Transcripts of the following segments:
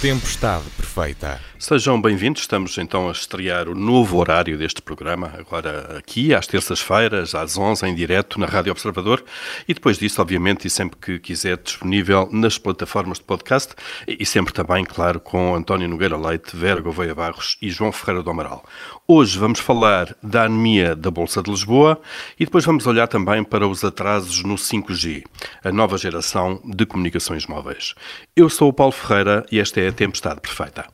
Tempestade Sejam bem-vindos. Estamos então a estrear o novo horário deste programa, agora aqui, às terças-feiras, às 11 em direto na Rádio Observador e depois disso, obviamente, e sempre que quiser, disponível nas plataformas de podcast e sempre também, claro, com António Nogueira Leite, Vera Gouveia Barros e João Ferreira do Amaral. Hoje vamos falar da anemia da Bolsa de Lisboa e depois vamos olhar também para os atrasos no 5G, a nova geração de comunicações móveis. Eu sou o Paulo Ferreira e esta é a Tempestade Perfeita.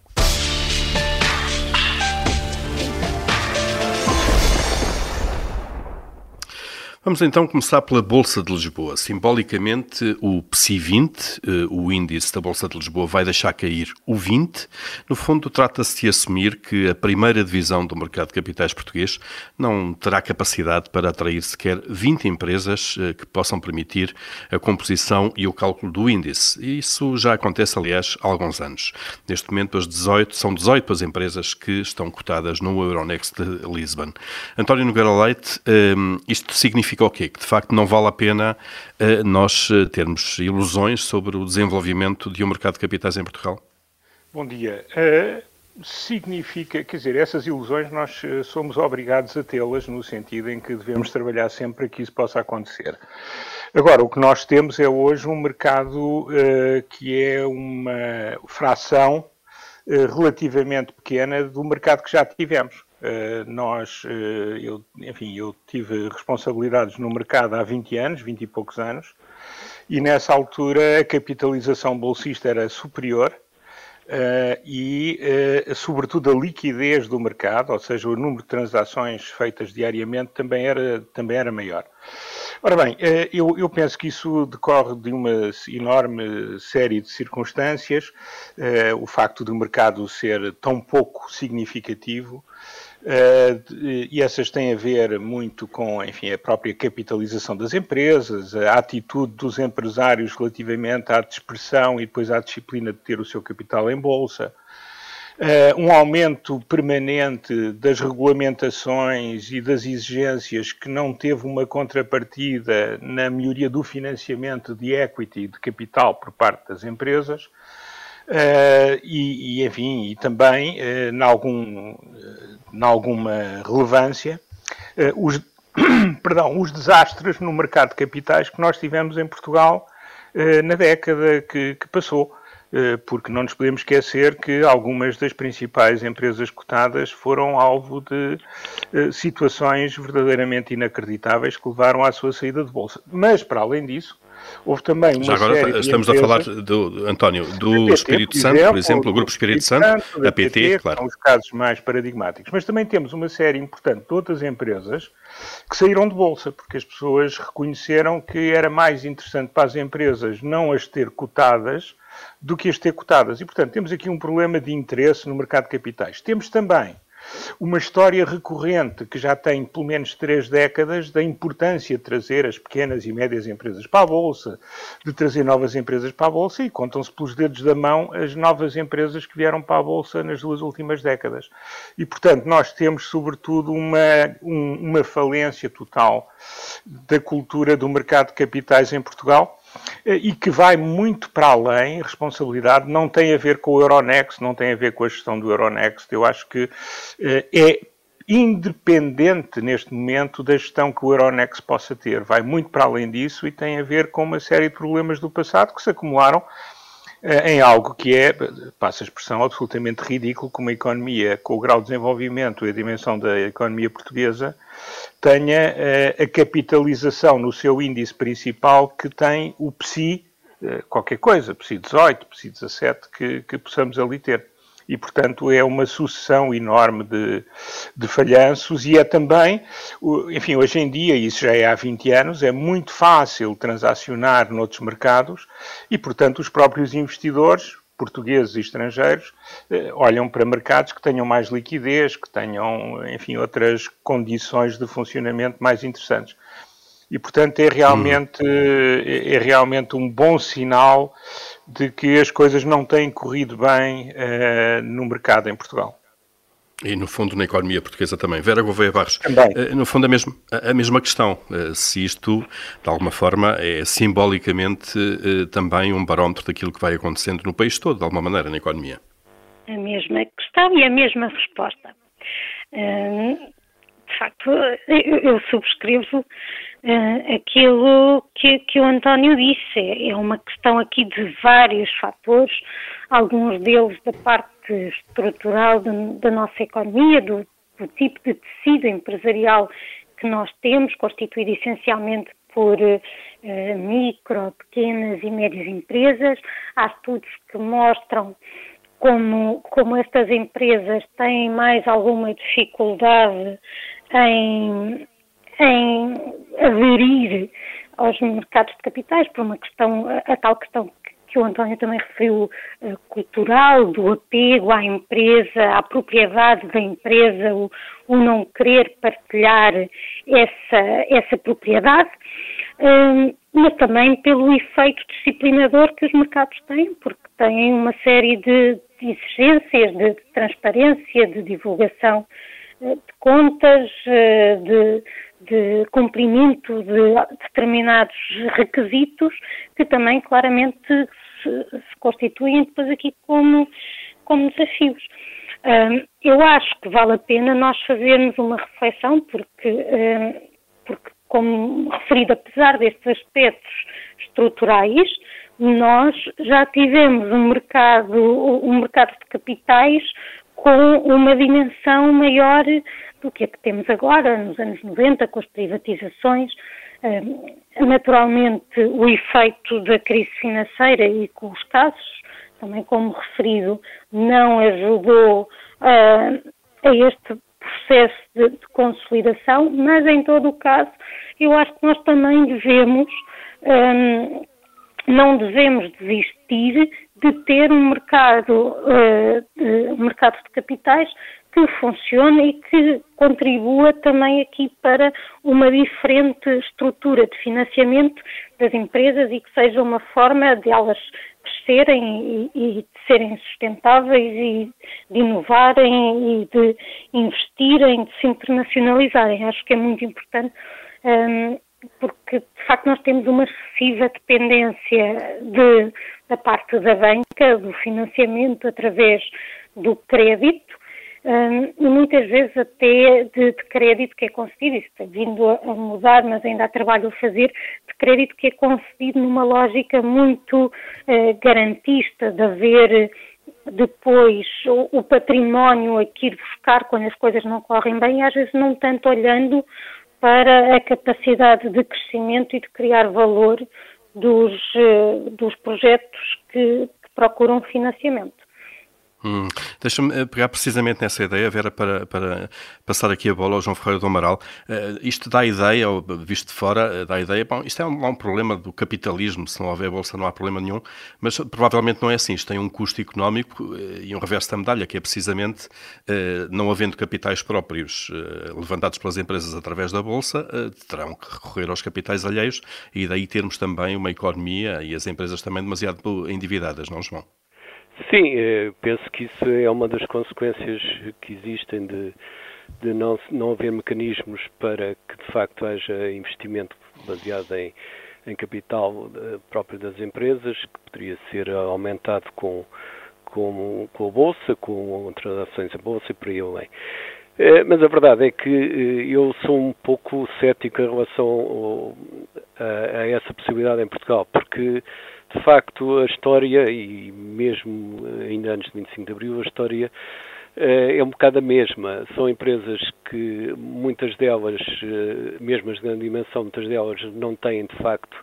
Vamos então começar pela Bolsa de Lisboa. Simbolicamente, o PSI 20, eh, o índice da Bolsa de Lisboa, vai deixar cair o 20. No fundo, trata-se de assumir que a primeira divisão do mercado de capitais português não terá capacidade para atrair sequer 20 empresas eh, que possam permitir a composição e o cálculo do índice. Isso já acontece, aliás, há alguns anos. Neste momento, as 18, são 18 as empresas que estão cotadas no Euronext de Lisbon. António Nogueira Leite, eh, isto significa significa o quê? Que de facto não vale a pena uh, nós uh, termos ilusões sobre o desenvolvimento de um mercado de capitais em Portugal? Bom dia. Uh, significa, quer dizer, essas ilusões nós somos obrigados a tê-las no sentido em que devemos trabalhar sempre para que isso possa acontecer. Agora, o que nós temos é hoje um mercado que é uma fração relativamente pequena do mercado que já tivemos. Eh, nós, uh, eu, enfim, eu tive responsabilidades no mercado há 20 anos, 20 e poucos anos, e nessa altura a capitalização bolsista era superior uh, e, sobretudo, a liquidez do mercado, ou seja, o número de transações feitas diariamente também era, também era maior. Ora bem, eu, eu, penso que isso decorre de uma enorme série de circunstâncias, o facto do mercado ser tão pouco significativo, Uh, e essas têm a ver muito com, enfim, a própria capitalização das empresas, a atitude dos empresários relativamente à dispersão e depois à disciplina de ter o seu capital em bolsa. Uh, um aumento permanente das regulamentações e das exigências que não teve uma contrapartida na melhoria do financiamento de equity, de capital por parte das empresas. Uh, e, e, enfim, e também, uh, em, algum, uh, alguma relevância, os, perdão, os desastres no mercado de capitais que nós tivemos em Portugal na década que, que passou. Eh, porque não nos podemos esquecer que algumas das principais empresas cotadas foram alvo de eh, situações verdadeiramente inacreditáveis que levaram à sua saída de bolsa. Mas, para além disso, houve também uma Já agora estamos a falar, do, António, do PT, Espírito Santo, por exemplo, o Grupo Espírito, Espírito Santo, Santo, a PT, PT, claro. São os casos mais paradigmáticos. Mas também temos uma série importante de outras empresas que saíram de bolsa, porque as pessoas reconheceram que era mais interessante para as empresas não as ter cotadas do que as ter cotadas. E, portanto, temos aqui um problema de interesse no mercado de capitais. Temos também uma história recorrente que já tem pelo menos três décadas da importância de trazer as pequenas e médias empresas para a Bolsa, de trazer novas empresas para a Bolsa e contam-se pelos dedos da mão as novas empresas que vieram para a Bolsa nas duas últimas décadas. E, portanto, nós temos, sobretudo, uma, um, uma falência total da cultura do mercado de capitais em Portugal e que vai muito para além, responsabilidade não tem a ver com o Euronext, não tem a ver com a gestão do Euronext, eu acho que eh, é independente neste momento da gestão que o Euronext possa ter. Vai muito para além disso e tem a ver com uma série de problemas do passado que se acumularam eh, em algo que é, passa a expressão, absolutamente ridículo, como a economia, com o grau de desenvolvimento e a dimensão da economia portuguesa, tenha uh, a capitalização no seu índice principal que tem o PSI, uh, qualquer coisa, PSI 18, PSI 17, que, que possamos ali ter e, portanto, é uma sucessão enorme de, de falhanços e é também, enfim, hoje em dia, isso já é há 20 anos, é muito fácil transacionar noutros mercados e, portanto, os próprios investidores, portugueses e estrangeiros, eh, olham para mercados que tenham mais liquidez, que tenham, enfim, outras condições de funcionamento mais interessantes. E, portanto, é realmente, hum. é realmente um bom sinal de que as coisas não têm corrido bem uh, no mercado em Portugal. E, no fundo, na economia portuguesa também. Vera Gouveia Barros, também. Eh, no fundo, a mesma, a mesma questão. Eh, se isto, de alguma forma, é simbolicamente também um barómetro daquilo que vai acontecendo no país todo, de alguma maneira, na economia. A mesma questão e a mesma resposta. De facto, eu subscrevo aquilo que, que o António disse. É uma questão aqui de vários fatores, alguns deles da parte estrutural da nossa economia, do, do tipo de tecido empresarial que nós temos, constituído essencialmente por uh, micro, pequenas e médias empresas. Há estudos que mostram como, como estas empresas têm mais alguma dificuldade em, em aderir aos mercados de capitais por uma questão, a, tal questão que o António também referiu, uh, cultural, do apego à empresa, à propriedade da empresa, o, o não querer partilhar essa, essa propriedade, uh, mas também pelo efeito disciplinador que os mercados têm, porque têm uma série de, exigências de, transparência, de divulgação uh, de contas, eh, de de cumprimento de determinados requisitos que também claramente se, se constituem depois aqui como, como desafios. Eu acho que vale a pena nós fazermos uma reflexão, porque, porque como referido, apesar destes aspectos estruturais, nós já tivemos um mercado, um mercado de capitais com uma dimensão maior do que a que temos agora, nos anos 90, com as privatizações, Naturalmente, o efeito da crise financeira e com os casos, também como referido, não ajudou a este processo de, de, consolidação, mas em todo o caso, eu acho que nós também devemos, um, não devemos desistir de ter um mercado, uh, de, um mercado de capitais que funcione e que contribua também aqui para uma diferente estrutura de financiamento das empresas e que seja uma forma de elas crescerem e, e de serem sustentáveis e de inovarem e de investirem, de se internacionalizarem. Acho que é muito importante um, porque de facto nós temos uma excessiva dependência de, da parte da banca, do financiamento através do crédito e muitas vezes até de, de, crédito que é concedido, isso tem vindo a, mudar, mas ainda há trabalho a fazer, de crédito que é concedido numa lógica muito uh, garantista, de haver depois o, o património a que ir buscar quando as coisas não correm bem, e às vezes não tanto olhando para a capacidade de crescimento e de criar valor dos, uh, dos projetos que, que procuram financiamento. Hum. Deixa-me eh, pegar precisamente nessa ideia, Vera, para, para passar aqui a bola ao João Ferreira do Amaral. Uh, isto dá ideia, ou visto de fora, uh, dá ideia, bom, isto é um, um, problema do capitalismo, se não houver bolsa não há problema nenhum, mas provavelmente não é assim. Isto tem um custo económico uh, e um reverso da medalha, que é precisamente não havendo capitais próprios levantados pelas empresas através da bolsa, terão que recorrer aos capitais alheios e daí termos também uma economia e as empresas também demasiado endividadas, não, João? Sim, eh, penso que isso é uma das consequências que existem de, de não, não haver mecanismos para que de facto haja investimento baseado em, em capital eh, próprio das empresas, que poderia ser aumentado com, com, com a Bolsa, com transações a Bolsa e por aí além. Eh, mas a verdade é que eu sou um pouco cético em relação a, a essa possibilidade em Portugal, porque de facto, a história, e mesmo ainda antes de 25 de Abril, a história eh, é um bocado a mesma. São empresas que muitas delas, eh, mesmo as de grande dimensão, muitas delas não têm de facto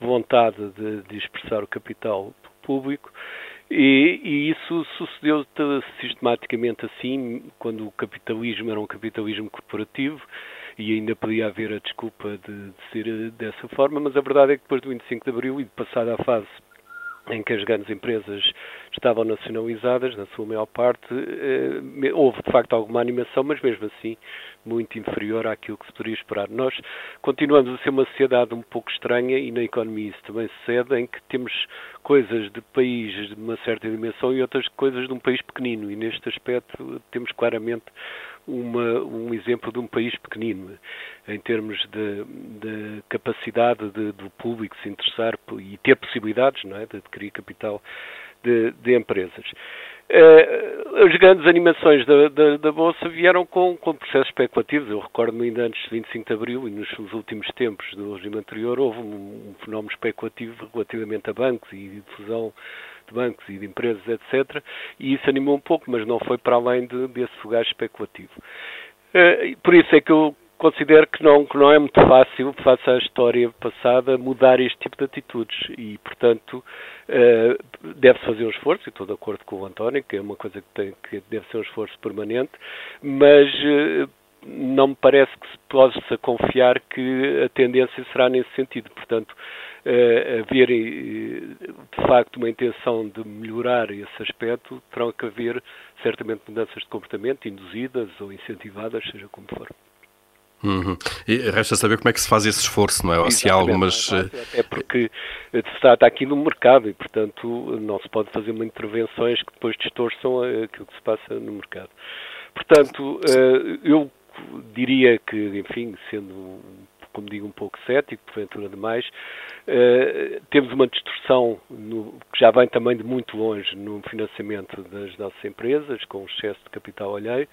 vontade de, de expressar o capital público. E, e, isso sucedeu sistematicamente assim, quando o capitalismo era um capitalismo corporativo e ainda podia haver a desculpa de, de ser eh, dessa forma, mas a verdade é que depois do 25 de Abril e de passar à fase em que as grandes empresas estavam nacionalizadas, na sua maior parte. Eh, houve, de facto, alguma animação, mas mesmo assim muito inferior àquilo que se poderia esperar. Nós continuamos a ser uma sociedade um pouco estranha e na economia isso também sucede, em que temos coisas de países de uma certa dimensão e outras coisas de um país pequenino, e neste aspecto temos claramente uma, um exemplo de um país pequenino, em termos de, de capacidade de, do público se interessar e ter possibilidades não é, de adquirir capital de, de empresas. Uh, as grandes animações da, da, da Bolsa vieram com, com, processos especulativos. Eu recordo-me ainda antes de 25 de Abril e nos últimos tempos do regime anterior houve um, um fenómeno especulativo relativamente a bancos e difusão de bancos e de empresas, etc. E isso animou um pouco, mas não foi para além de, desse fogaz especulativo. Uh, por isso é que eu considero que não, que não é muito fácil, face à história passada, mudar este tipo de atitudes e, portanto, uh, deve-se fazer um esforço, e estou de acordo com o António, que é uma coisa que, tem, que deve ser um esforço permanente, mas uh, não me parece que se possa confiar que a tendência será nesse sentido. Portanto, uh, haver de facto uma intenção de melhorar esse aspecto, terão que haver certamente mudanças de comportamento induzidas ou incentivadas, seja como for. Uhum. E resta saber como é que se faz esse esforço, não é? Ou se há algumas. É porque se trata aqui no mercado e, portanto, não se pode fazer muitas intervenções que depois distorçam aquilo que se passa no mercado. Portanto, eh, eu diria que, enfim, sendo, como digo, um pouco cético, porventura demais, eh, temos uma distorção no, que já vem também de muito longe no financiamento das nossas empresas, com excesso de capital alheio,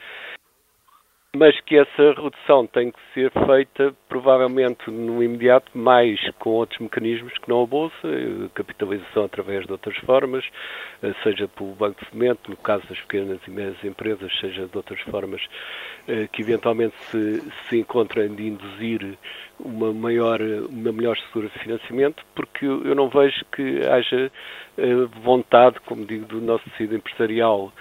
mas que essa redução tem que ser feita provavelmente no imediato mais com outros mecanismos que não a Bolsa, capitalização através de outras formas, eh, seja pelo Banco de Fomento, no caso das pequenas e médias empresas, seja de outras formas eh, que eventualmente se, se encontrem de induzir uma maior, uma melhor estrutura de financiamento, porque eu não vejo que haja eh, vontade, como digo, do nosso tecido empresarial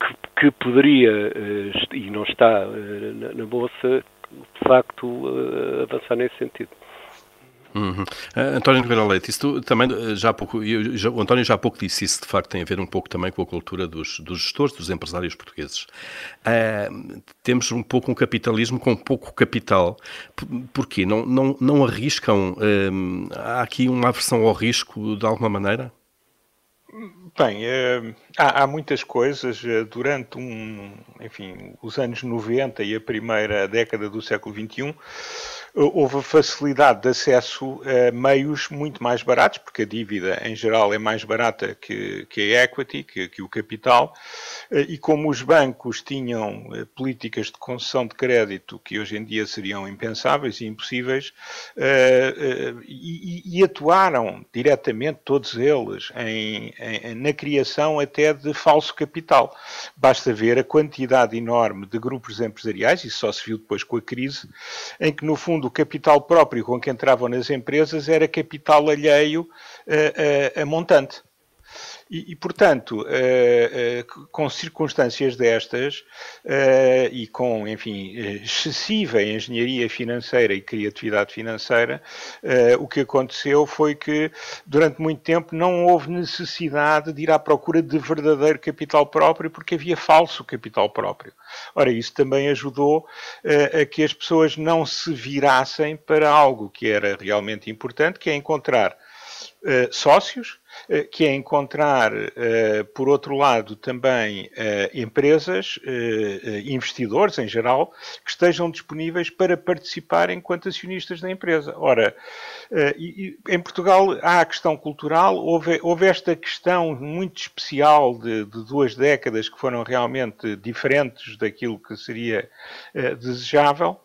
que, que poderia, eh, e não está eh, na Bolsa, de facto eh, avançar nesse sentido. Uhum. Uh, António Nogueira Leite, isso também já há pouco, eu, já, o António já há pouco disse isso, de facto tem a ver um pouco também com a cultura dos, dos gestores, dos empresários portugueses. Uh, temos um pouco um capitalismo com pouco capital. Porquê? Não, não, não arriscam? Uh, há aqui uma aversão ao risco de alguma maneira? Bem, é, há, há, muitas coisas. Eh, durante um, enfim, os anos 90 e a primeira década do século XXI, houve facilidade de acesso a meios muito mais baratos, porque a dívida em geral é mais barata que, que a equity, que, que o capital, eh, e como os bancos tinham eh, políticas de concessão de crédito que hoje em dia seriam impensáveis e impossíveis, eh, e, e atuaram diretamente todos eles em, em, na criação até de falso capital. Basta ver a quantidade enorme de grupos empresariais, isso só se viu depois com a crise, em que no fundo fundo, o capital próprio com que entravam nas empresas era capital alheio a, a, a montante. E, e portanto, uh, uh, com circunstâncias destas uh, e com, enfim, excessiva engenharia financeira e criatividade financeira, o que aconteceu foi que, durante muito tempo, não houve necessidade de ir à procura de verdadeiro capital próprio, porque havia falso capital próprio. Ora, isso também ajudou a que as pessoas não se virassem para algo que era realmente importante, que é encontrar sócios eh, que é encontrar, eh, por outro lado, também eh, empresas, investidores em geral, que estejam disponíveis para participar enquanto acionistas da empresa. Ora, em Portugal há a questão cultural, houve, houve esta questão muito especial de, de, duas décadas que foram realmente diferentes daquilo que seria desejável.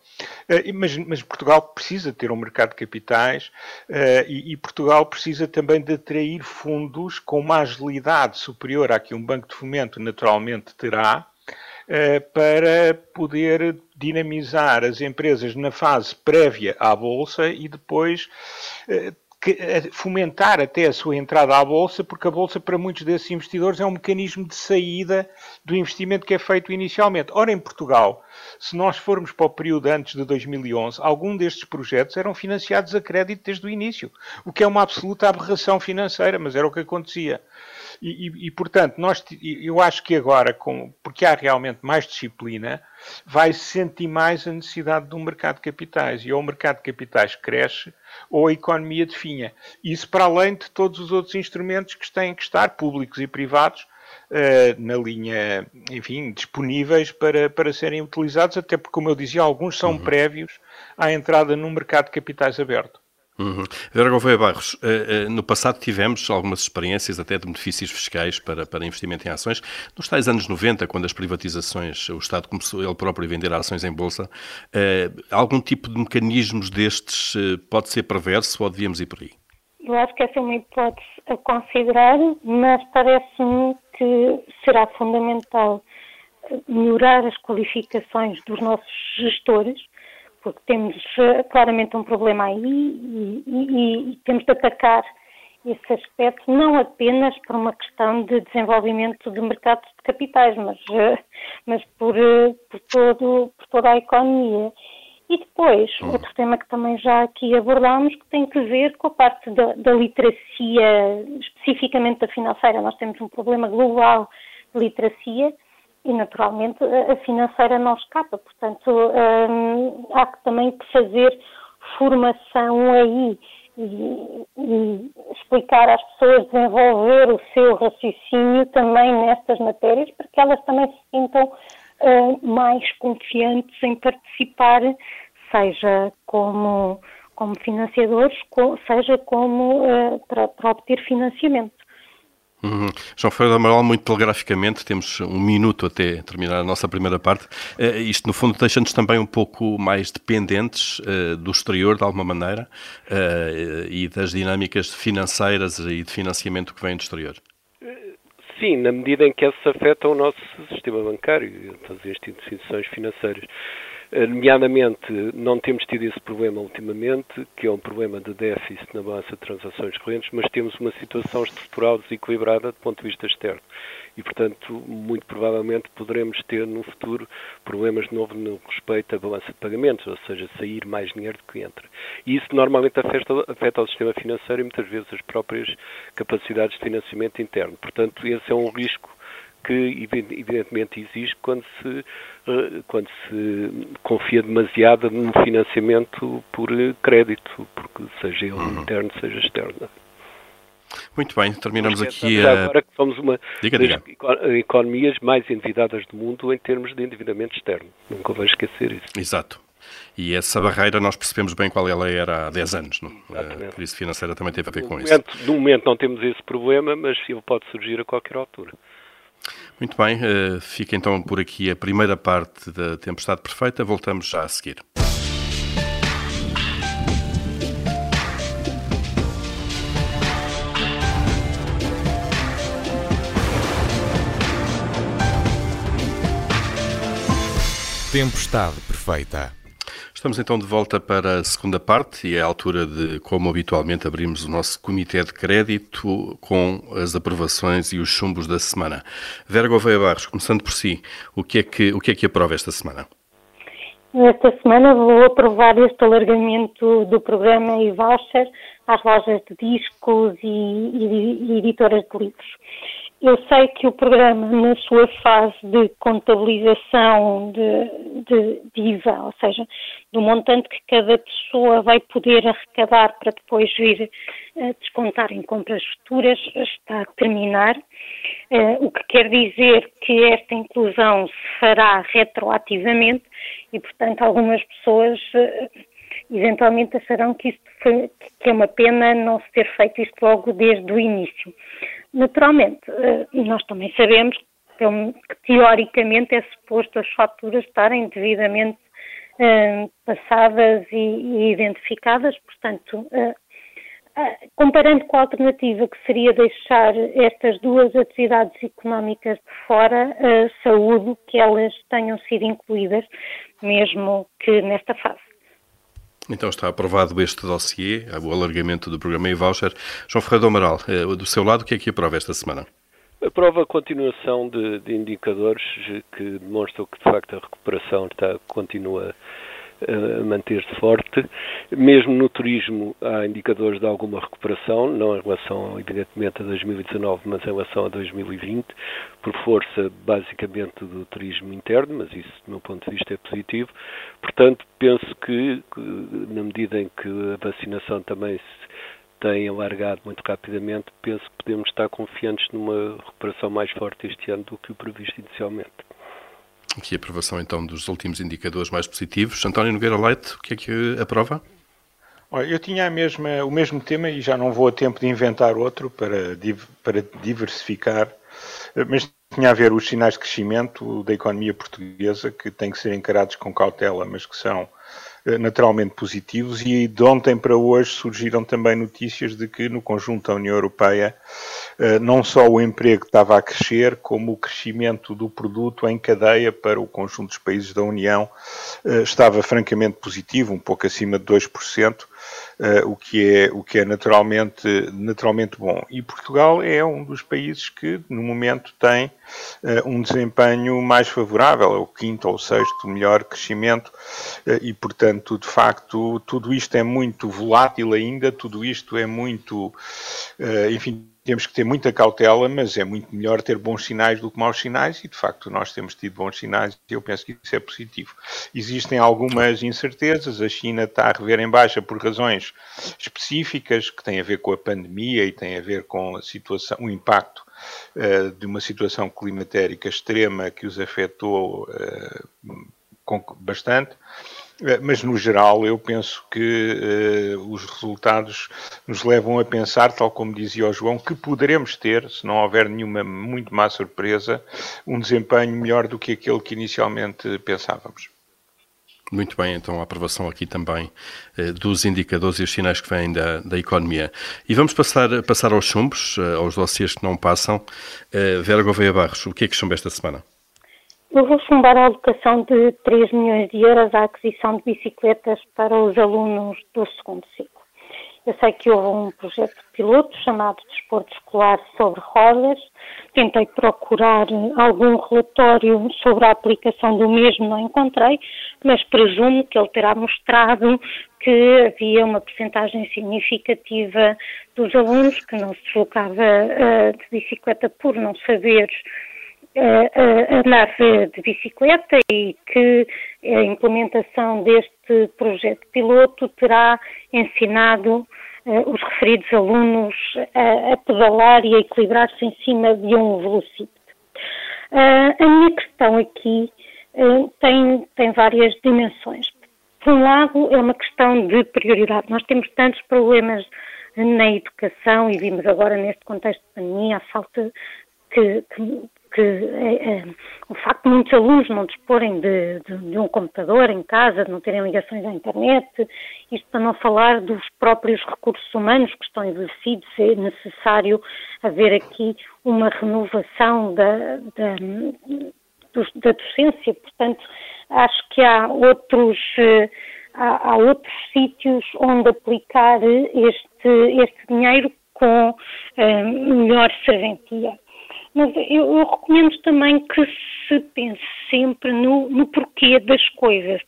Uh, mas, mas, Portugal precisa ter um mercado de capitais uh, e, e, Portugal precisa também de atrair fundos com uma agilidade superior à que um banco de fomento naturalmente terá. Uh, para poder dinamizar as empresas na fase prévia à Bolsa e depois fomentar até a sua entrada à Bolsa, porque a Bolsa, para muitos desses investidores, é um mecanismo de saída do investimento que é feito inicialmente. Ora, em Portugal, se nós formos para o período antes de 2011, algum destes projetos eram financiados a crédito desde o início, o que é uma absoluta aberração financeira, mas era o que acontecia. E, e, e, portanto, nós, eu acho que agora, com, porque há realmente mais disciplina, vai se sentir mais a necessidade de um mercado de capitais. E ou o mercado de capitais cresce, ou a economia definha. Isso para além de todos os outros instrumentos que têm que estar, públicos e privados, Uh, na linha, enfim, disponíveis para, para serem utilizados, até porque, como eu dizia, alguns são uhum. prévios à entrada no mercado de capitais aberto. Uhum. Vera Gouveia Barros, uh, uh, no passado tivemos algumas experiências até de benefícios fiscais para, para investimento em ações. Nos tais anos 90, quando as privatizações, o Estado começou ele próprio a vender ações em bolsa, uh, algum tipo de mecanismos destes pode ser perverso ou devíamos ir por aí? Eu acho que essa é uma hipótese a considerar, mas parece-me que será fundamental melhorar as qualificações dos nossos gestores porque temos eh, claramente um problema aí e, e, e, temos de atacar esse aspecto não apenas por uma questão de desenvolvimento de mercados de capitais, mas, eh, mas por, eh, por, todo, por toda a economia. E depois, hum. outro tema que também já aqui abordámos, que tem que ver com a parte da, da literacia, especificamente da financeira. Nós temos um problema global de literacia e naturalmente a financeira não escapa, portanto hum, há também que fazer formação aí e, e, explicar às pessoas, desenvolver o seu raciocínio também nestas matérias para que elas também se sintam uh, mais confiantes em participar, seja como, como financiadores, seja como uh, para, para obter financiamento. Uhum. João Ferreira Amaral, muito telegraficamente, temos um minuto até terminar a nossa primeira parte. Uh, isto, no fundo, deixa-nos também um pouco mais dependentes uh, do exterior, de alguma maneira, uh, e das dinâmicas financeiras e de financiamento que vêm do exterior. Sim, na medida em que isso afeta o nosso sistema bancário e as instituições financeiras. Eh, nomeadamente, não temos tido esse problema ultimamente, que é um problema de déficit na balança de transações correntes, mas temos uma situação estrutural desequilibrada do ponto de vista externo. E, portanto, muito provavelmente poderemos ter no futuro problemas de novo no respeito à balança de pagamentos, ou seja, sair mais dinheiro do que entra. E isso normalmente afeta, afeta o sistema financeiro e muitas vezes as próprias capacidades de financiamento interno. Portanto, esse é um risco que evidentemente existe quando se, quando se confia demasiado no financiamento por crédito, porque seja ele uhum. interno, seja externo. Muito bem, terminamos aqui a... Agora que somos uma diga, das diga. economias mais endividadas do mundo em termos de endividamento externo. Nunca vou esquecer isso. Exato. E essa barreira nós percebemos bem qual ela era há 10 anos. Não? A crise financeira também teve a ver no com momento, isso. No momento não temos esse problema, mas ele pode surgir a qualquer altura. Muito bem, uh, fica então por aqui a primeira parte da Tempestade Perfeita. Voltamos já a seguir. Tempestade Perfeita. Estamos então de volta para a segunda parte e é a altura de, como habitualmente, abrimos o nosso comitê de crédito com as aprovações e os chumbos da semana. Vera Gouveia Barros, começando por si, o que é que, o que, é que aprova esta semana? Esta semana vou aprovar este alargamento do programa e-voucher às lojas de discos e, e, e editoras de livros. Eu sei que o programa, na sua fase de contabilização de, de, de, IVA, ou seja, do montante que cada pessoa vai poder arrecadar para depois vir uh, descontar em compras futuras, está a terminar. Uh, o que quer dizer que esta inclusão se fará retroativamente e, portanto, algumas pessoas. Uh, eventualmente acharão que isto foi, que é uma pena não se ter feito isto logo desde o início. Naturalmente, eh, nós também sabemos que, teoricamente é suposto as faturas estarem devidamente eh, passadas e, identificadas, portanto, eh, comparando com a alternativa que seria deixar estas duas atividades económicas de fora, saúde que elas tenham sido incluídas, mesmo que nesta fase. Então está aprovado este dossiê, o alargamento do programa e-voucher. João Ferreira Amaral, eh, do seu lado, o que é que aprova esta semana? Aprova a continuação de, de indicadores que demonstram que, de facto, a recuperação está, continua a manter-se forte. Mesmo no turismo há indicadores de alguma recuperação, não em relação, evidentemente, a 2019, mas em relação a 2020, por força basicamente do turismo interno, mas isso, do meu ponto de vista, é positivo. Portanto, penso que, que na medida em que a vacinação também se tem alargado muito rapidamente, penso que podemos estar confiantes numa recuperação mais forte este ano do que o previsto inicialmente. Aqui a aprovação então dos últimos indicadores mais positivos. António Nogueira Leite, o que é que aprova? Olha, eu tinha mesma, o mesmo tema e já não vou a tempo de inventar outro para, para diversificar, mas tinha a ver os sinais de crescimento da economia portuguesa que têm que ser encarados com cautela, mas que são naturalmente positivos e de ontem para hoje surgiram também notícias de que no conjunto da União Europeia eh, não só o emprego estava a crescer, como o crescimento do produto em cadeia para o conjunto dos países da União eh, estava francamente positivo, um pouco acima de 2%, o que é, o que é naturalmente, naturalmente bom. E Portugal é um dos países que, no momento, tem um desempenho mais favorável, é o quinto ou sexto melhor crescimento, e, portanto, de facto, tudo isto é muito volátil ainda, tudo isto é muito, enfim, temos que ter muita cautela, mas é muito melhor ter bons sinais do que maus sinais e, de facto, nós temos tido bons sinais e eu penso que isso é positivo. Existem algumas incertezas, a China está a rever em baixa por razões específicas que têm a ver com a pandemia e têm a ver com a situação, o impacto uh, de uma situação climatérica extrema que os afetou uh, bastante. Eh, mas no geral eu penso que uh, os resultados nos levam a pensar, tal como dizia o João, que poderemos ter, se não houver nenhuma muito má surpresa, um desempenho melhor do que aquele que inicialmente pensávamos. Muito bem, então a aprovação aqui também eh, dos indicadores e os sinais que vêm da, da economia. E vamos passar, passar aos chumbos, eh, aos dossiês que não passam. Eh, Vera Gouveia Barros, o que é que chumba esta semana? Eu vou chumbar a alocação de 3 milhões de euros à aquisição de bicicletas para os alunos do segundo ciclo. Eu sei que houve um projeto piloto chamado Desporto Escolar sobre Rodas. Tentei procurar algum relatório sobre a aplicação do mesmo, não encontrei, mas presumo que ele terá mostrado que havia uma percentagem significativa dos alunos que não se deslocava uh, de bicicleta por não saber a andar de bicicleta e que a implementação deste projeto piloto terá ensinado uh, os referidos alunos a, a pedalar e a equilibrar-se em cima de um velocípede. Uh, a minha questão aqui uh, tem, tem várias dimensões. Por um lado, é uma questão de prioridade. Nós temos tantos problemas na educação e vimos agora neste contexto de pandemia a falta que, que, que é, é, o facto de muitos alunos não disporem de, de, de, um computador em casa, de não terem ligações à internet, isto para não falar dos próprios recursos humanos que estão envelhecidos, é necessário haver aqui uma renovação da, da, da docência, portanto, acho que há outros, eh, há, há outros sítios onde aplicar este, este dinheiro com uh, melhor serventia. Mas eu, eu, recomendo também que se pense sempre no, no, porquê das coisas.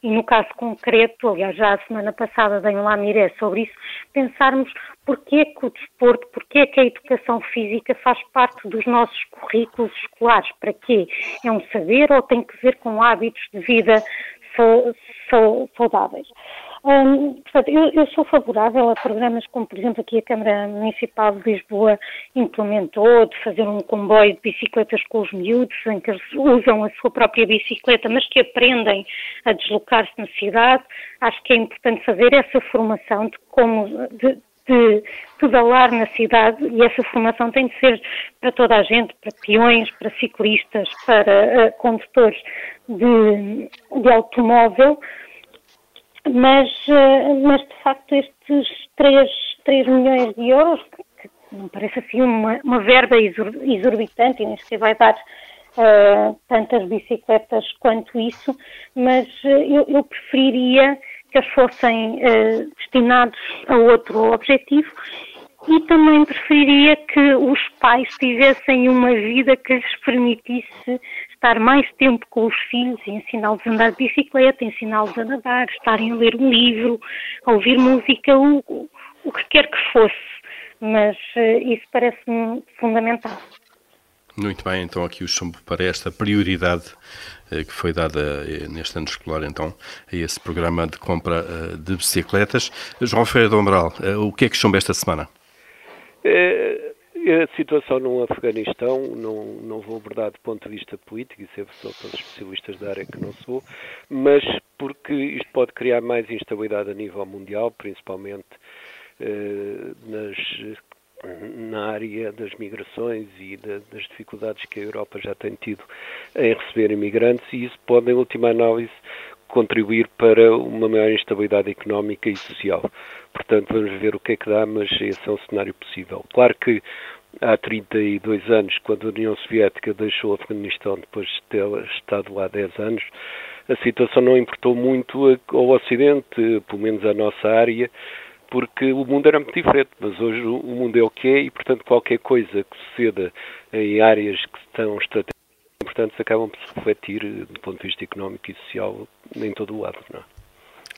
E no caso concreto, aliás, já a semana passada dei um lamiré sobre isso, pensarmos porquê que o desporto, porquê que a educação física faz parte dos nossos currículos escolares. Para quê? É um saber ou tem que ver com hábitos de vida saudáveis? Hum, portanto, eu, eu, sou favorável a programas como, por exemplo, aqui a Câmara Municipal de Lisboa implementou, de fazer um comboio de bicicletas com os miúdos, em que eles usam a sua própria bicicleta, mas que aprendem a deslocar-se na cidade. Acho que é importante fazer essa formação de como, de, de pedalar na cidade e essa formação tem de ser para toda a gente, para peões, para ciclistas, para uh, condutores de, de automóvel, mas, eh, mas de facto estes 3, 3 milhões de euros, que não parece assim uma, uma verba exorbitante e nem sequer vai dar uh, tantas bicicletas quanto isso, mas uh, eu, eu, preferiria que eles fossem uh, destinados a outro objetivo e também preferiria que os pais tivessem uma vida que lhes permitisse estar mais tempo com os filhos, ensiná-los a andar de bicicleta, ensiná-los a nadar, estarem a ler um livro, a ouvir música, o, o que quer que fosse. Mas uh, isso parece-me fundamental. Muito bem, então aqui o chumbo para esta prioridade uh, que foi dada uh, neste ano escolar, então, a esse programa de compra de bicicletas. João Ferreira do Umbral, o que é que chumbo esta semana? É, a situação no Afeganistão, não, não vou abordar do ponto de vista político, isso é só para os especialistas da área que não sou, mas porque isto pode criar mais instabilidade a nível mundial, principalmente eh, nas, na área das migrações e de, das dificuldades que a Europa já tem tido em receber imigrantes, e isso pode, em última análise, contribuir para uma maior instabilidade económica e social. Portanto, vamos ver o que é que dá, mas esse é um cenário possível. Claro que há 32 anos, quando a União Soviética deixou o Afeganistão depois de ter estado lá 10 anos, a situação não importou muito ao Ocidente, pelo menos à nossa área, porque o mundo era muito diferente, mas hoje o mundo é o que é e, portanto, qualquer coisa que suceda em áreas que estão estratégicas importantes acabam por se refletir, do ponto de vista económico e social, em todo o lado. Não é?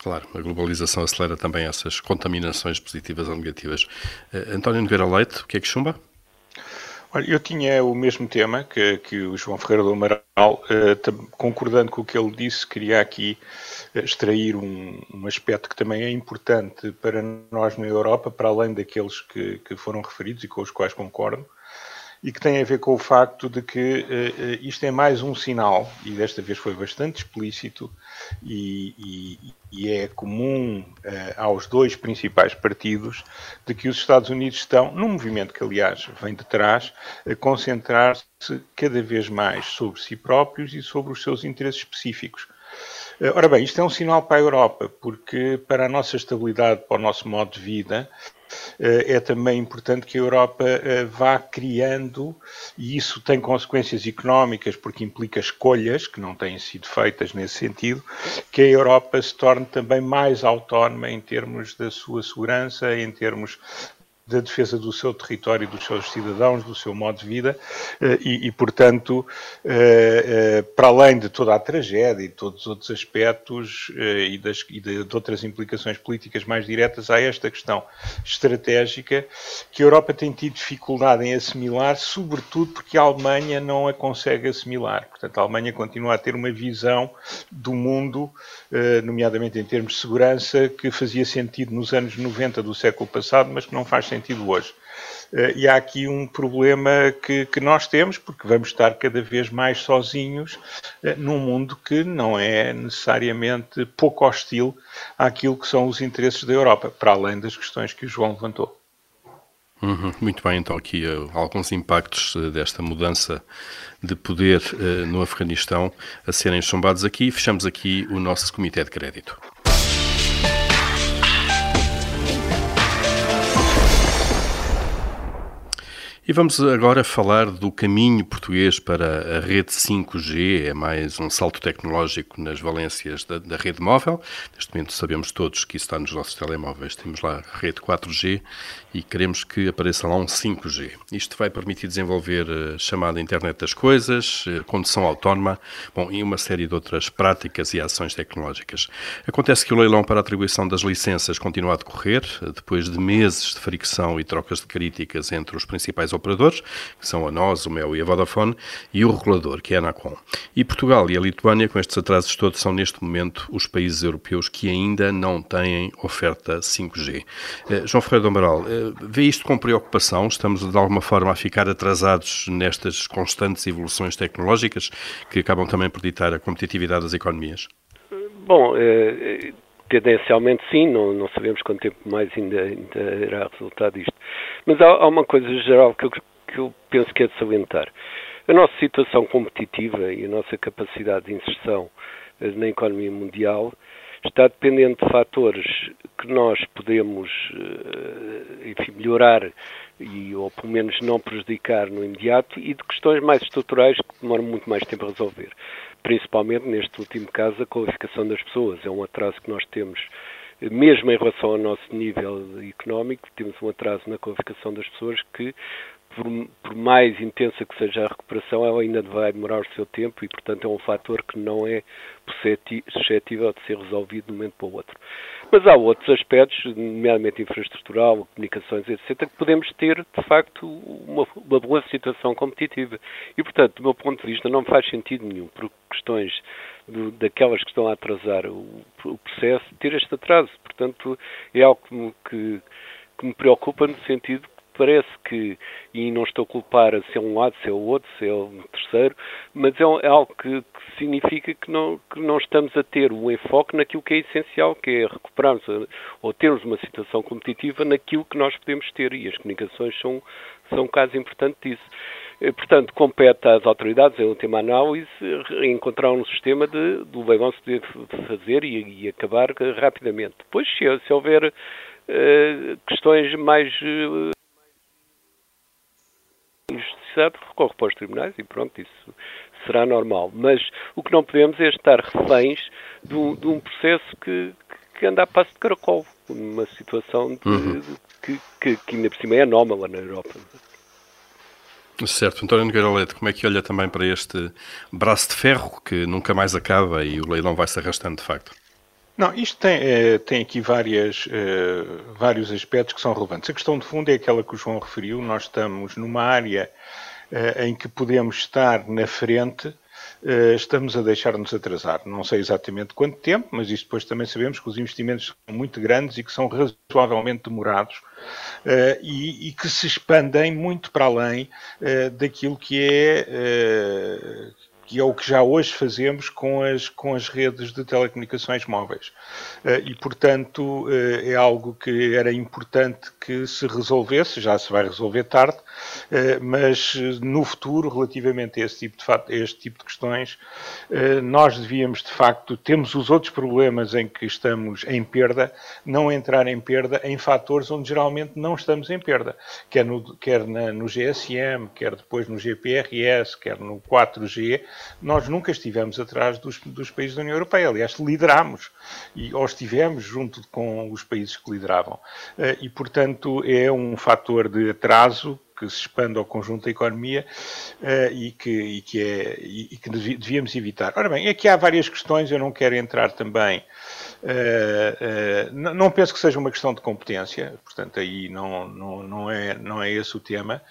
Claro, a globalização acelera também essas contaminações positivas ou negativas. Uh, António Nogueira Leite, o que é que chumba? Olha, eu tinha o mesmo tema que, que o João Ferreira do Amaral, uh, concordando com o que ele disse, queria aqui extrair um, um, aspecto que também é importante para nós na Europa, para além daqueles que, que foram referidos e com os quais concordo, e que tem a ver com o facto de que uh, isto é mais um sinal, e desta vez foi bastante explícito, e, e, e é comum uh, aos dois principais partidos, de que os Estados Unidos estão, num movimento que, aliás, vem de trás, a concentrar-se cada vez mais sobre si próprios e sobre os seus interesses específicos. Ora bem, isto é um sinal para a Europa, porque para a nossa estabilidade, para o nosso modo de vida, eh, é também importante que a Europa eh, vá criando, e isso tem consequências económicas, porque implica escolhas que não têm sido feitas nesse sentido, que a Europa se torne também mais autónoma em termos da sua segurança, em termos da defesa do seu território, dos seus cidadãos, do seu modo de vida eh, e, e portanto, eh, eh, para além de toda a tragédia e todos os outros aspectos e, das, e de, de outras implicações políticas mais diretas, há esta questão estratégica que a Europa tem tido dificuldade em assimilar, sobretudo porque a Alemanha não a consegue assimilar. Portanto, a Alemanha continua a ter uma visão do mundo, nomeadamente em termos de segurança, que fazia sentido nos anos 90 do século passado, mas que não faz sentido hoje. Uh, e há aqui um problema que, que, nós temos, porque vamos estar cada vez mais sozinhos uh, num mundo que não é necessariamente pouco hostil àquilo que são os interesses da Europa, para além das questões que o João levantou. Uhum, muito bem, então aqui uh, alguns impactos desta mudança de poder no Afeganistão a serem chumbados aqui. Fechamos aqui o nosso Comitê de Crédito. E vamos agora falar do caminho português para a rede 5G. É mais um salto tecnológico nas valências da, da, rede móvel. Neste momento sabemos todos que isso está nos nossos telemóveis. Temos lá a rede 4G e queremos que apareça lá um 5G. Isto vai permitir desenvolver a chamada internet das coisas, condução autónoma, bom, e uma série de outras práticas e ações tecnológicas. Acontece que o leilão para a atribuição das licenças continua a decorrer, depois de meses de fricção e trocas de críticas entre os principais operadores, que são a nós, o MEL e a Vodafone, e o regulador, que é a Anacom. E Portugal e a Lituânia, com estes atrasos todos, são neste momento os países europeus que ainda não têm oferta 5G. Eh, João Ferreira do Amaral, eh, vê isto com preocupação? Estamos de alguma forma a ficar atrasados nestas constantes evoluções tecnológicas que acabam também por ditar a competitividade das economias? Bom, eh, tendencialmente sim, não, não sabemos quanto tempo mais ainda, ainda irá resultar disto. Mas há, há uma coisa geral que eu, que eu penso que é de salientar. A nossa situação competitiva e a nossa capacidade de inserção eh, na economia mundial está dependente de fatores que nós podemos eh, enfim, melhorar e, ou pelo menos não prejudicar no imediato e de questões mais estruturais que demoram muito mais tempo a resolver principalmente neste último caso, a qualificação das pessoas. É um atraso que nós temos, mesmo em relação ao nosso nível económico, temos um atraso na qualificação das pessoas que por, por, mais intensa que seja a recuperação, ela ainda vai demorar o seu tempo e, portanto, é um fator que não é suscetível de ser resolvido de um momento para o outro. Mas há outros aspectos, nomeadamente infraestrutural, comunicações, etc., que podemos ter, de facto, uma, uma boa situação competitiva. E, portanto, do meu ponto de vista, não faz sentido nenhum, por questões daquelas que estão a atrasar o, o, processo, ter este atraso. Portanto, é algo que, que me preocupa no sentido parece que, e não estou a culpar se é um lado, se é o outro, se é o terceiro, mas é, é algo que, que, significa que não, que não estamos a ter o enfoque naquilo que é essencial, que é recuperarmos ou termos uma situação competitiva naquilo que nós podemos ter, e as comunicações são, são um caso importante disso. Eh, portanto, compete às autoridades, em última análise, encontrar um sistema de, do leilão se poder fazer e, e, acabar rapidamente. Depois, se, se houver uh, questões mais uh, injustiçado, recorre para os tribunais e pronto, isso será normal. Mas o que não podemos é estar reféns de um, de um processo que, que anda a passo de caracol, numa situação de, uhum. de, que, que, que ainda por cima é anómala na Europa. Certo, António Nogueira Leite, como é que olha também para este braço de ferro que nunca mais acaba e o leilão vai se arrastando de facto? Não, isto tem, é, tem aqui várias, é, vários aspectos que são relevantes. A questão de fundo é aquela que o João referiu. Nós estamos numa área é, em que podemos estar na frente, estamos a deixar-nos atrasar. Não sei exatamente quanto tempo, mas isso depois também sabemos que os investimentos são muito grandes e que são razoavelmente demorados e, e, que se expandem muito para além daquilo que é que é o que já hoje fazemos com as, com as redes de telecomunicações móveis. Eh, e, portanto, eh, é algo que era importante que se resolvesse, já se vai resolver tarde, mas no futuro, relativamente a, esse tipo de, a este tipo de questões, nós devíamos, de facto, temos os outros problemas em que estamos em perda, não entrar em perda em fatores onde geralmente não estamos em perda, quer no, quer na, no GSM, quer depois no GPRS, quer no 4G, nós nunca estivemos atrás dos, dos países da União Europeia. Aliás, liderámos e, ou estivemos junto com os países que lideravam. Eh, e, portanto, é um fator de atraso que se expande ao conjunto da economia uh, e, que, e, que é, e, e, que devíamos evitar. Ora bem, aqui há várias questões, eu não quero entrar também não penso que seja uma questão de competência, portanto, aí não, não, não, é, não é esse o tema.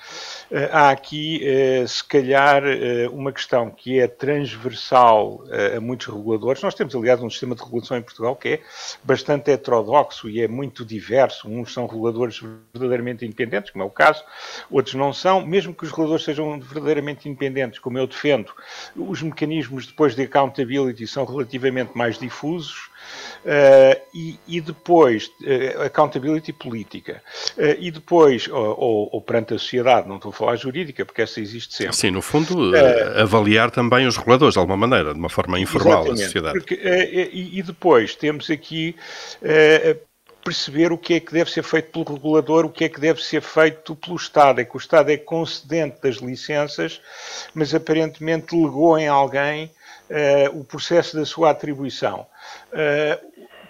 Uh, há aqui, se calhar, uma questão que é transversal a muitos reguladores. Nós temos, aliás, um sistema de regulação em Portugal que é bastante heterodoxo e é muito diverso. Uns são reguladores verdadeiramente independentes, como é o caso, outros não são. Mesmo que os reguladores sejam verdadeiramente independentes, como eu defendo, os mecanismos depois de accountability são relativamente mais difusos. Uh, e, e, depois uh, accountability política uh, e depois ou, ou, ou, perante a sociedade, não estou a falar jurídica porque essa existe sempre. Sim, no fundo avaliar também os reguladores de alguma maneira, de uma forma informal a sociedade. Porque, e, e, depois temos aqui perceber o que é que deve ser feito pelo regulador, o que é que deve ser feito pelo Estado. É que o Estado é concedente das licenças, mas aparentemente legou em alguém o processo da sua atribuição.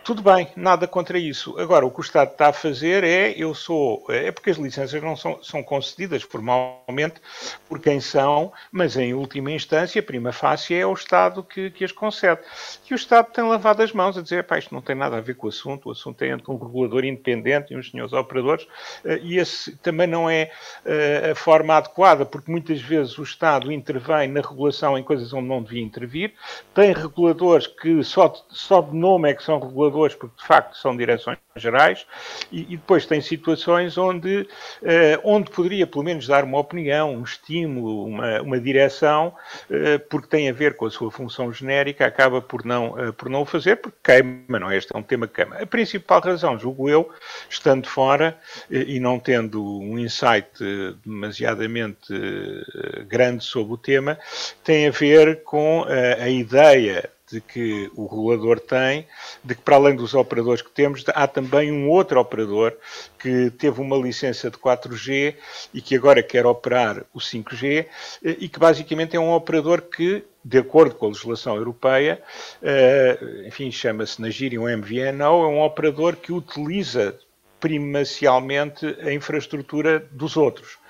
Tudo bem, nada contra isso. Agora, o que o Estado está a fazer é, eu sou, é porque as licenças não são, são concedidas formalmente por quem são, mas em última instância, prima facie, é o Estado que, que as concede. E o Estado tem lavado as mãos a dizer, pá, isto não tem nada a ver com o assunto, o assunto é entre um regulador independente e uns senhores operadores, eh, e esse também não é eh, a forma adequada, porque muitas vezes o Estado intervém na regulação em coisas onde não devia intervir, tem reguladores que só, só de nome é que são reguladores porque de facto são direções gerais, e, e depois tem situações onde, eh, onde poderia pelo menos dar uma opinião, um estímulo, uma, uma direção, eh, porque tem a ver com a sua função genérica, acaba por não, eh, por não o fazer, porque queima, não é? Este é um tema que queima. A principal razão, julgo eu, estando fora e não tendo um insight demasiadamente grande sobre o tema, tem a ver com a ideia de que o regulador tem, de que para além dos operadores que temos, há também um outro operador que teve uma licença de 4G e que agora quer operar o 5G eh, e que basicamente é um operador que, de acordo com a legislação europeia, eh, enfim, chama-se na gíria um MVNO, é um operador que utiliza primacialmente a infraestrutura dos outros.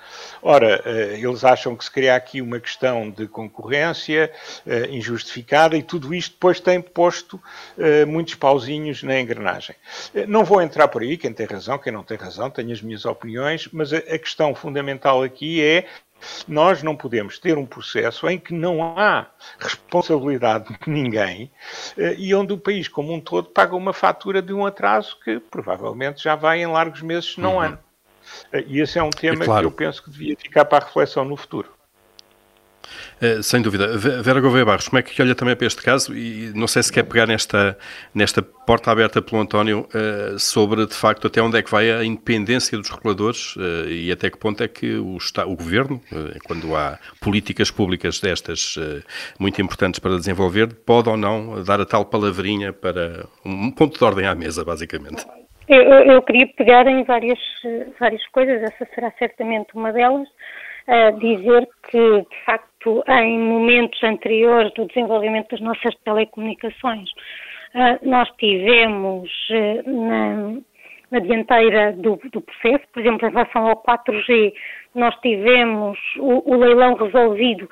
Ora, eh, eles acham que se cria aqui uma questão de concorrência eh, injustificada e tudo isto depois tem posto eh, muitos pauzinhos na engrenagem. Não vou entrar por aí, quem tem razão, quem não tem razão, tenho as minhas opiniões, mas a questão fundamental aqui é nós não podemos ter um processo em que não há responsabilidade de ninguém e onde o país como um todo paga uma fatura de um atraso que provavelmente já vai em largos meses, se não uhum. ano. E esse é um tema é claro. que eu penso que devia ficar para a reflexão no futuro. Uh, sem dúvida. Vera Gouveia Barros, como é que olha também para este caso? E não sei se quer pegar nesta, nesta porta aberta pelo António uh, sobre, de facto, até onde é que vai a independência dos reguladores uh, e até que ponto é que o, o Governo, quando há políticas públicas destas muito importantes para desenvolver, pode ou não dar a tal palavrinha para um ponto de ordem à mesa, basicamente. Eu, eu, queria pegar em várias, várias coisas, essa será certamente uma delas, dizer que, de facto, em momentos anteriores do desenvolvimento das nossas telecomunicações, nós tivemos na, na, dianteira do, do, processo, por exemplo, em relação ao 4G, nós tivemos o, o leilão resolvido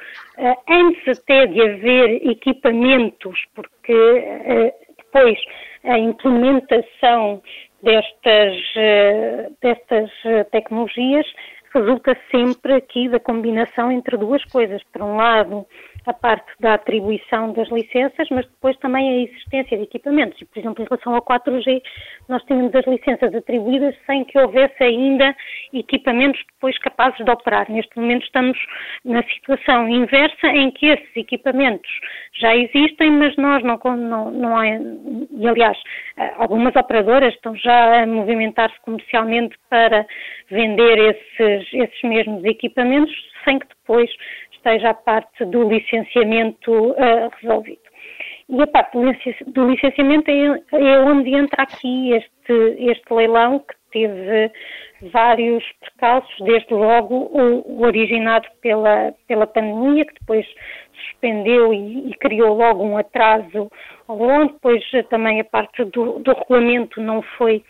antes até de haver equipamentos, porque depois a implementação destas, eh, destas eh, tecnologias resulta sempre aqui da combinação entre duas coisas. Por um lado, a parte da atribuição das licenças, mas depois também a existência de equipamentos. Por exemplo, em relação ao 4G, nós tínhamos as licenças atribuídas sem que houvesse ainda equipamentos depois capazes de operar. Neste momento estamos na situação inversa em que esses equipamentos já existem, mas nós não, não, não há, e aliás, algumas operadoras estão já a movimentar-se comercialmente para vender esses, esses mesmos equipamentos, sem que depois esteja a parte do licenciamento uh, resolvido. E a parte do licenciamento é, é, onde entra aqui este, este leilão que teve vários percalços, desde logo o, originado pela, pela pandemia, que depois suspendeu e, e, criou logo um atraso ao longo, depois também a parte do, do regulamento não foi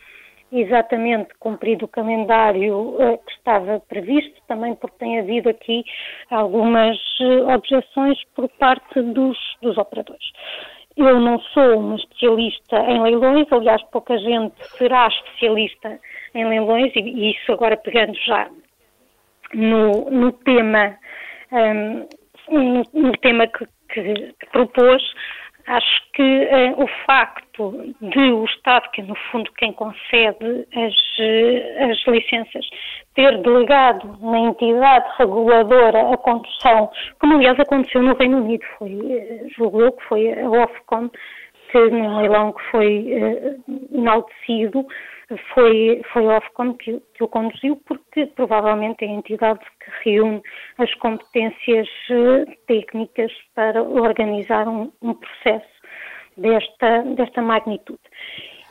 exatamente cumprido o calendário uh, que estava previsto, também porque tem havido aqui algumas uh, objeções por parte dos, dos operadores. Eu não sou uma especialista em leilões, aliás, pouca gente será especialista em leilões, e, e isso agora pegando já no, no tema, um, no, no, tema que, que, que propôs, Acho que eh, o facto de o Estado, que no fundo quem concede as, eh, as licenças, ter delegado na entidade reguladora a condução, como aliás aconteceu no Reino Unido, foi, eh, julgo eu que foi a Ofcom, que num leilão que foi enaltecido, foi, foi a Ofcom que, que, o conduziu, porque provavelmente é a entidade que reúne as competências eh, técnicas para organizar um, um processo desta, desta magnitude.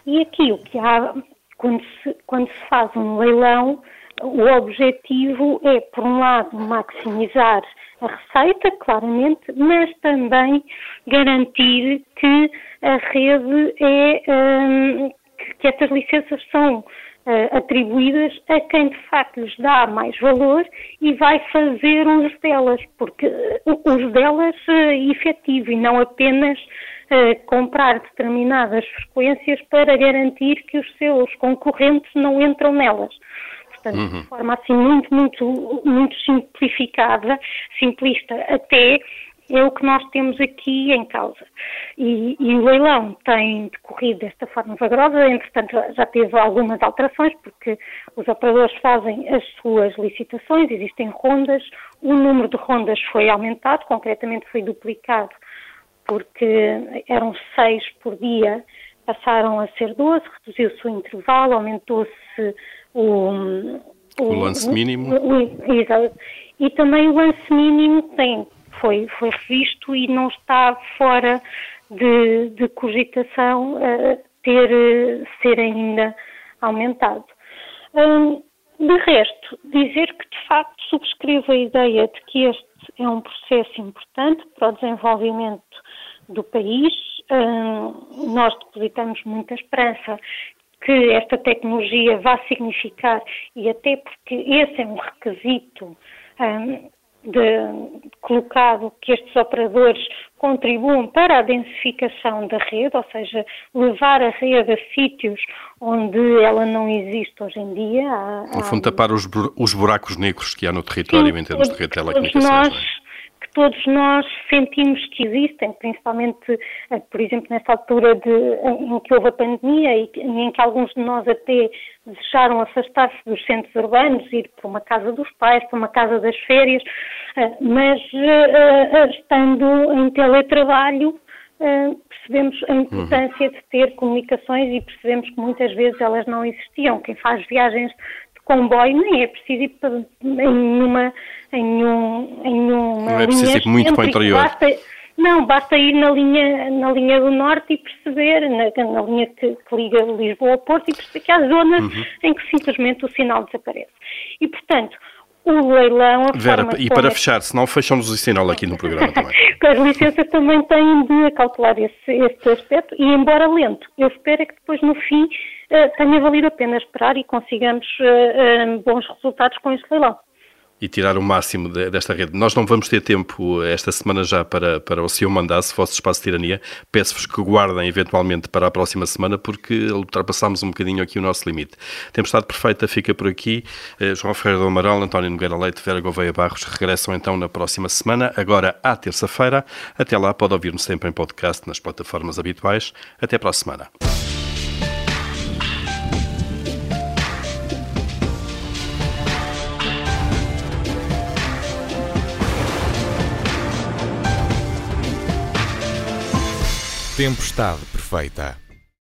E aqui o que há, quando se, quando se faz um leilão, o objetivo é, por um lado, maximizar a receita, claramente, mas também garantir que a rede é, que estas licenças são uh, atribuídas a quem de facto lhes dá mais valor e vai fazer uso delas, porque uh, uso delas uh, efetivo e não apenas comprar determinadas frequências para garantir que os seus concorrentes não entram nelas. Portanto, uhum. de forma assim muito, muito, muito simplificada, simplista até, é o que nós temos aqui em causa. E, e, o leilão tem decorrido desta forma vagarosa, entretanto já teve algumas alterações, porque os operadores fazem as suas licitações, existem rondas, o número de rondas foi aumentado, concretamente foi duplicado, porque eram seis por dia, passaram a ser 12, reduziu-se o intervalo, aumentou-se o, o, o lance mínimo. O, o, e também o lance mínimo tem foi, foi revisto e não está fora de, de cogitação uh, ter, ser ainda aumentado. Um, de resto, dizer que de facto subscrevo a ideia de que este é um processo importante para o desenvolvimento do país. Um, nós depositamos muita esperança que esta tecnologia vá significar, e até porque esse é um requisito um, de, colocado que estes operadores contribuam para a densificação da rede, ou seja, levar a rede a sítios onde ela não existe hoje em dia. Há, no fundo, tapar os, buracos negros que há no território sim, em termos de rede de telecomunicações. Nós, é? Que todos nós sentimos que existem, principalmente, eh, por exemplo, nesta altura de, em que houve a pandemia e em que alguns de nós até desejaram afastar-se dos centros urbanos, ir para uma casa dos pais, para uma casa das férias, eh, mas eh, estando em teletrabalho, percebemos a importância de ter comunicações e percebemos que muitas vezes elas não existiam. Quem faz viagens comboio nem é preciso ir para, em uma em, um, em uma não é preciso ir muito para o interior. Basta, não, basta ir na linha, na linha do norte e perceber, na, na linha que, que, liga Lisboa ao Porto e perceber que há zonas uhum. em que simplesmente o sinal desaparece. E, portanto, o leilão. Vera, e para é... fechar, senão fechamos o sinal aqui no programa também. as licenças também têm de acautelar esse, esse aspecto e, embora lento, eu espero é que depois no fim uh, tenha valido a pena esperar e consigamos uh, uh, bons resultados com este leilão e tirar o máximo de, desta rede. Nós não vamos ter tempo esta semana já para, para o seu mandar, se fosse espaço de tirania. Peço-vos que guardem eventualmente para a próxima semana, porque ultrapassámos um bocadinho aqui o nosso limite. Tempestade Perfeita fica por aqui. Eh, João Ferreira do Amaral, António Nogueira Leite, Vera Gouveia Barros regressam então na próxima semana, agora à terça-feira. Até lá, pode ouvir-nos sempre em podcast nas plataformas habituais. Até para a semana. Tempestade perfeita.